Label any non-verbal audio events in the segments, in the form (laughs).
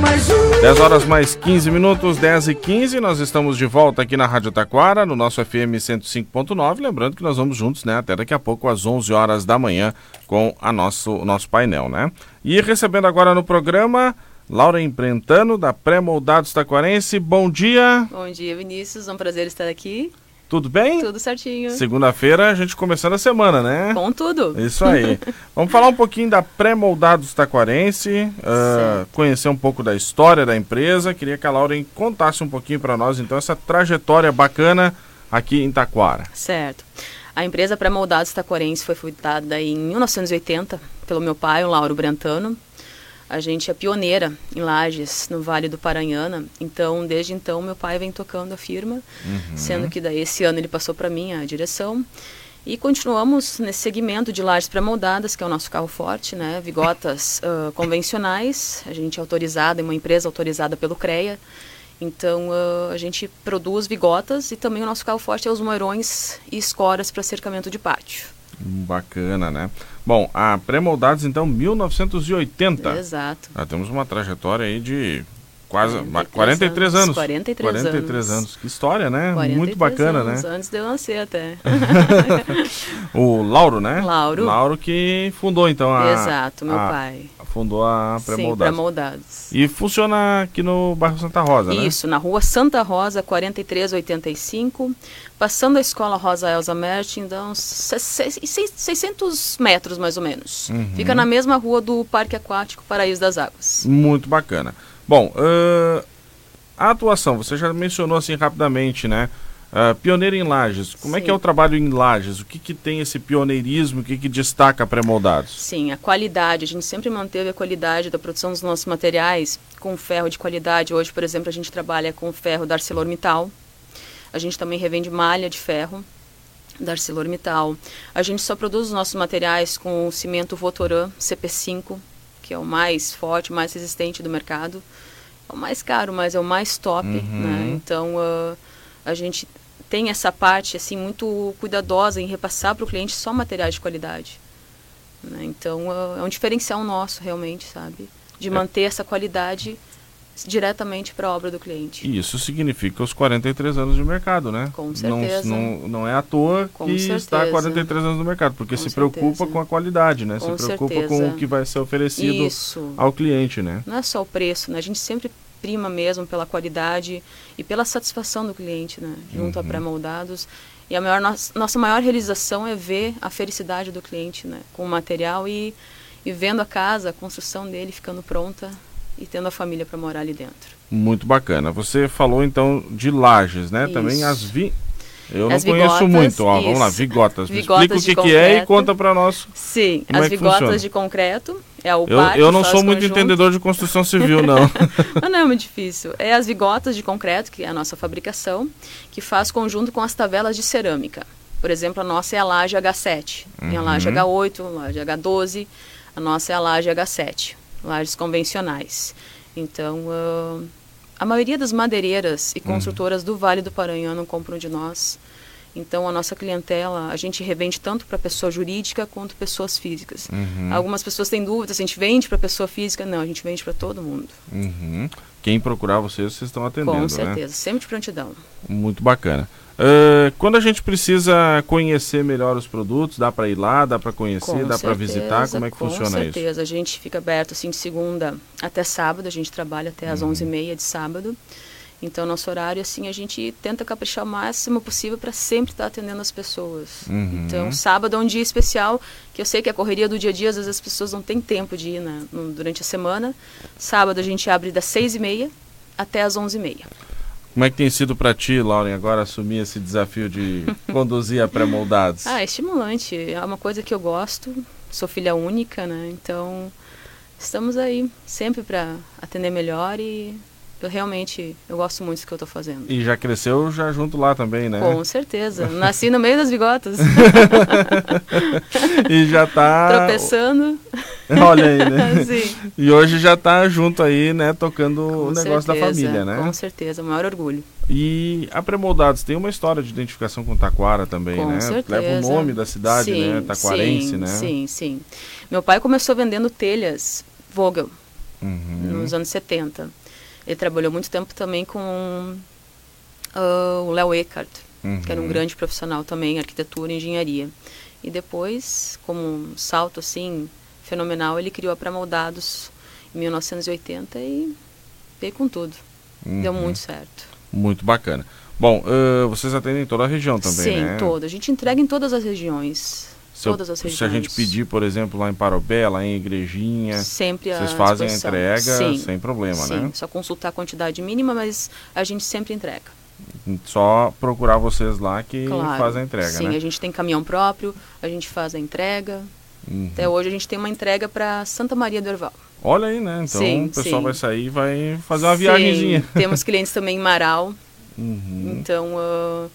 10 horas mais 15 minutos, 10 e 15, nós estamos de volta aqui na Rádio Taquara, no nosso FM 105.9. Lembrando que nós vamos juntos, né, até daqui a pouco, às 11 horas da manhã, com a nosso, o nosso painel, né? E recebendo agora no programa Laura Emprentano, da Pré-Moldados Taquarense. Bom dia. Bom dia, Vinícius. É um prazer estar aqui. Tudo bem? Tudo certinho. Segunda-feira a gente começando a semana, né? Com tudo. Isso aí. (laughs) Vamos falar um pouquinho da Pré-Moldados Taquarense, uh, conhecer um pouco da história da empresa. Queria que a Lauren contasse um pouquinho para nós, então, essa trajetória bacana aqui em Taquara. Certo. A empresa Pré-Moldados Taquarense foi fundada em 1980 pelo meu pai, o Lauro Brentano. A gente é pioneira em Lages, no Vale do Paranhana. Então, desde então, meu pai vem tocando a firma, uhum. sendo que daí esse ano ele passou para mim a direção. E continuamos nesse segmento de lajes pré-moldadas, que é o nosso carro forte, né? Vigotas uh, (laughs) convencionais. A gente é autorizado, é uma empresa autorizada pelo CREA. Então, uh, a gente produz vigotas e também o nosso carro forte é os moirões e escoras para cercamento de pátio. Bacana, né? Bom, a Pré-Moldados, então, 1980. Exato. Já temos uma trajetória aí de quase 43, 43 anos. 43, 43 anos. anos. Que história, né? Muito bacana, anos, né? Antes de eu nascer até. (laughs) o Lauro, né? Lauro. Lauro que fundou então a Exato, meu a, pai. Fundou a Pré-Moldados. Sim, Pré-Moldados. E funciona aqui no bairro Santa Rosa, né? Isso, na rua Santa Rosa, 4385, passando a escola Rosa Elza Mertin, uns 600 metros mais ou menos. Uhum. Fica na mesma rua do Parque Aquático Paraíso das Águas. Muito bacana. Bom, uh, a atuação, você já mencionou assim rapidamente, né? Uh, pioneiro em Lages, como Sim. é que é o trabalho em Lages? O que, que tem esse pioneirismo, o que, que destaca pré-moldados? Sim, a qualidade, a gente sempre manteve a qualidade da produção dos nossos materiais com ferro de qualidade. Hoje, por exemplo, a gente trabalha com ferro da ArcelorMittal, a gente também revende malha de ferro da ArcelorMittal. A gente só produz os nossos materiais com o cimento Votoran CP5, que é o mais forte, mais resistente do mercado. É o mais caro, mas é o mais top, uhum. né? Então, uh, a gente tem essa parte, assim, muito cuidadosa em repassar para o cliente só materiais de qualidade. Né? Então, uh, é um diferencial nosso, realmente, sabe? De é. manter essa qualidade diretamente para a obra do cliente. E isso significa os 43 anos de mercado, né? Com certeza. Não, não, não é à toa com que certeza. está 43 anos no mercado, porque com se certeza. preocupa com a qualidade, né? Com se preocupa certeza. com o que vai ser oferecido isso. ao cliente, né? Não é só o preço, né? A gente sempre prima mesmo pela qualidade e pela satisfação do cliente, né? Junto uhum. a pré-moldados. E a maior, nossa maior realização é ver a felicidade do cliente, né? Com o material e, e vendo a casa, a construção dele ficando pronta e tendo a família para morar ali dentro. Muito bacana. Você falou então de lajes, né? Isso. Também as vi eu as não vigotas, conheço muito. Ó, vamos lá, vigotas. vigotas explica o que, que, é e conta para nós. Sim, as é vigotas de concreto. É o eu, eu não sou muito conjunto. entendedor de construção civil, não. (laughs) não é muito difícil. É as vigotas de concreto, que é a nossa fabricação, que faz conjunto com as tabelas de cerâmica. Por exemplo, a nossa é a laje H7. Tem a laje H8, a laje H12. A nossa é a laje H7 lajes convencionais. Então, uh, a maioria das madeireiras e uhum. construtoras uhum. do Vale do Paranhão compram de nós. Então, a nossa clientela, a gente revende tanto para pessoa jurídica quanto pessoas físicas. Uhum. Algumas pessoas têm dúvidas, a gente vende para pessoa física? Não, a gente vende para todo mundo. Uhum. Quem procurar vocês, vocês estão atendendo, Com né? certeza, né? sempre de prontidão. Muito bacana. Uh, quando a gente precisa conhecer melhor os produtos, dá para ir lá, dá para conhecer, com dá para visitar, como é que funciona isso? Com certeza, a gente fica aberto assim de segunda até sábado, a gente trabalha até às uhum. 11h30 de sábado. Então, nosso horário, assim, a gente tenta caprichar o máximo possível para sempre estar tá atendendo as pessoas. Uhum. Então, sábado é um dia especial, que eu sei que a correria do dia a dia, às vezes as pessoas não têm tempo de ir né, durante a semana. Sábado a gente abre das 6h30 até às 11h30. Como é que tem sido para ti, Lauren, agora assumir esse desafio de (laughs) conduzir a pré-moldados? Ah, é estimulante. É uma coisa que eu gosto. Sou filha única, né? Então, estamos aí sempre para atender melhor e eu realmente eu gosto muito do que eu estou fazendo. E já cresceu já junto lá também, né? Com certeza. Nasci no meio das bigotas. (laughs) e já está (laughs) tropeçando. (laughs) Olha aí, né? Sim. E hoje já está junto aí, né, tocando Com o negócio certeza, da família, né? Com certeza, maior orgulho. E a Premoldados tem uma história de identificação com Taquara também, com né? Certeza. Leva o nome da cidade, sim, né? Taquarense, sim, né? Sim, sim. Meu pai começou vendendo telhas Vogel uhum. nos anos 70. Ele trabalhou muito tempo também com uh, o Léo Eckert, uhum. que era um uhum. grande profissional também, arquitetura e engenharia. E depois, como um salto assim fenomenal, ele criou a Pré-Moldados em 1980 e veio com tudo. Uhum. Deu muito certo. Muito bacana. Bom, uh, vocês atendem toda a região também, Sim, né? Sim, toda. A gente entrega em todas as regiões. Se todas eu, as regiões. Se a gente pedir, por exemplo, lá em Parobé, lá em Igrejinha, sempre vocês fazem a entrega Sim. sem problema, Sim. né? Só consultar a quantidade mínima, mas a gente sempre entrega. Só procurar vocês lá que claro. fazem a entrega, Sim, né? a gente tem caminhão próprio, a gente faz a entrega. Uhum. Até hoje a gente tem uma entrega para Santa Maria do Herval. Olha aí, né? Então sim, o pessoal sim. vai sair e vai fazer uma viagemzinha. Temos clientes também em Marau. Uhum. Então uh,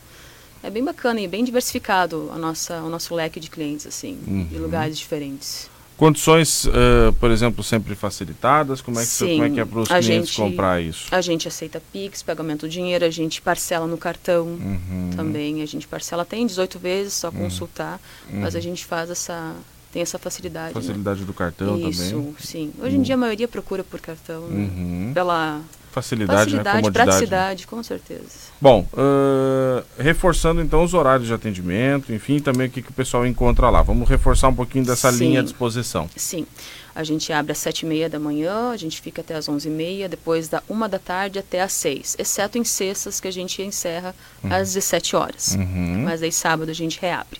é bem bacana e bem diversificado a nossa, o nosso leque de clientes, assim, uhum. de lugares diferentes. Condições, uh, por exemplo, sempre facilitadas? Como é que, Sim, como é, que é para os clientes gente, comprar isso? A gente aceita Pix, pagamento do dinheiro, a gente parcela no cartão uhum. também. A gente parcela, tem 18 vezes, só Uhum. consultar, mas a gente faz essa. Tem essa facilidade. Facilidade né? do cartão Isso, também. sim. Hoje em dia a maioria procura por cartão, né? Uhum. Pela Facilidade, facilidade, né? Comodidade. praticidade, com certeza. Bom, uh, reforçando então os horários de atendimento, enfim, também o que, que o pessoal encontra lá. Vamos reforçar um pouquinho dessa Sim. linha à disposição. Sim. A gente abre às sete e meia da manhã, a gente fica até às onze e meia, depois da uma da tarde até às seis, exceto em sextas que a gente encerra às 17 horas. Uhum. Mas aí sábado a gente reabre.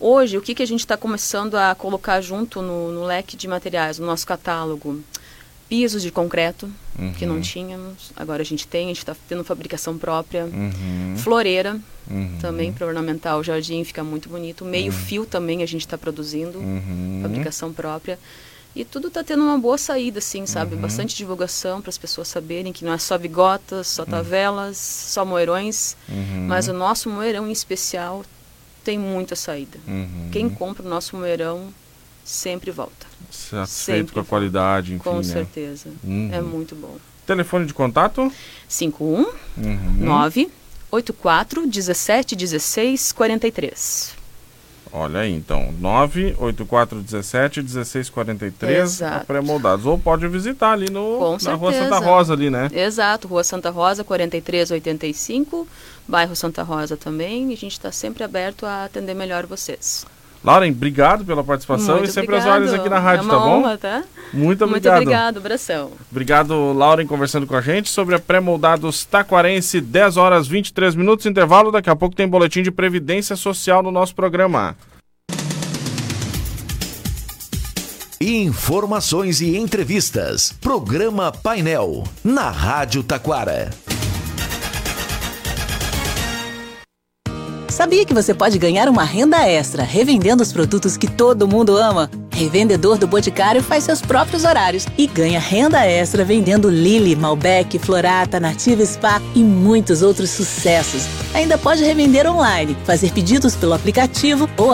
Hoje, o que, que a gente está começando a colocar junto no, no leque de materiais, no nosso catálogo? Pisos de concreto, que não Uhum. tínhamos, agora a gente tem, a gente está tendo fabricação própria. Uhum. Floreira, Uhum. também para ornamentar o jardim, fica muito bonito. Meio fio também a gente está produzindo, Uhum. fabricação própria. E tudo está tendo uma boa saída, assim, Uhum. sabe? Bastante divulgação para as pessoas saberem que não é só bigotas, só tavelas, só moeirões, Uhum. mas o nosso moeirão em especial tem muita saída. Uhum. Quem compra o nosso moeirão sempre volta. Satisfeito sempre com a qualidade, enfim, Com né? certeza. Uhum. É muito bom. Telefone de contato? 51 Uhum. 9 84 17 16 43. Olha aí, então, 98417 1643 Exato. pré-moldados. Ou pode visitar ali no, Com na Rua. Santa Rosa ali, né? Exato, Rua Santa Rosa, 4385, bairro Santa Rosa também. E a gente está sempre aberto a atender melhor vocês. Lauren, obrigado pela participação Muito e sempre as obrigado. horas aqui na rádio, é uma tá bom? honra, tá? Muito Muito obrigado. obrigado, abração. Obrigado, Lauren, conversando com a gente sobre a pré-moldados Taquarense, 10 horas 23 minutos, intervalo. Daqui a pouco tem boletim de Previdência Social no nosso programa. Informações e entrevistas. Programa Painel. Na Rádio Taquara. Sabia que você pode ganhar uma renda extra revendendo os produtos que todo mundo ama? Revendedor do Boticário faz seus próprios horários e ganha renda extra vendendo Lily, Malbec, Florata, Nativa Spa e muitos outros sucessos. Ainda pode revender online, fazer pedidos pelo aplicativo ou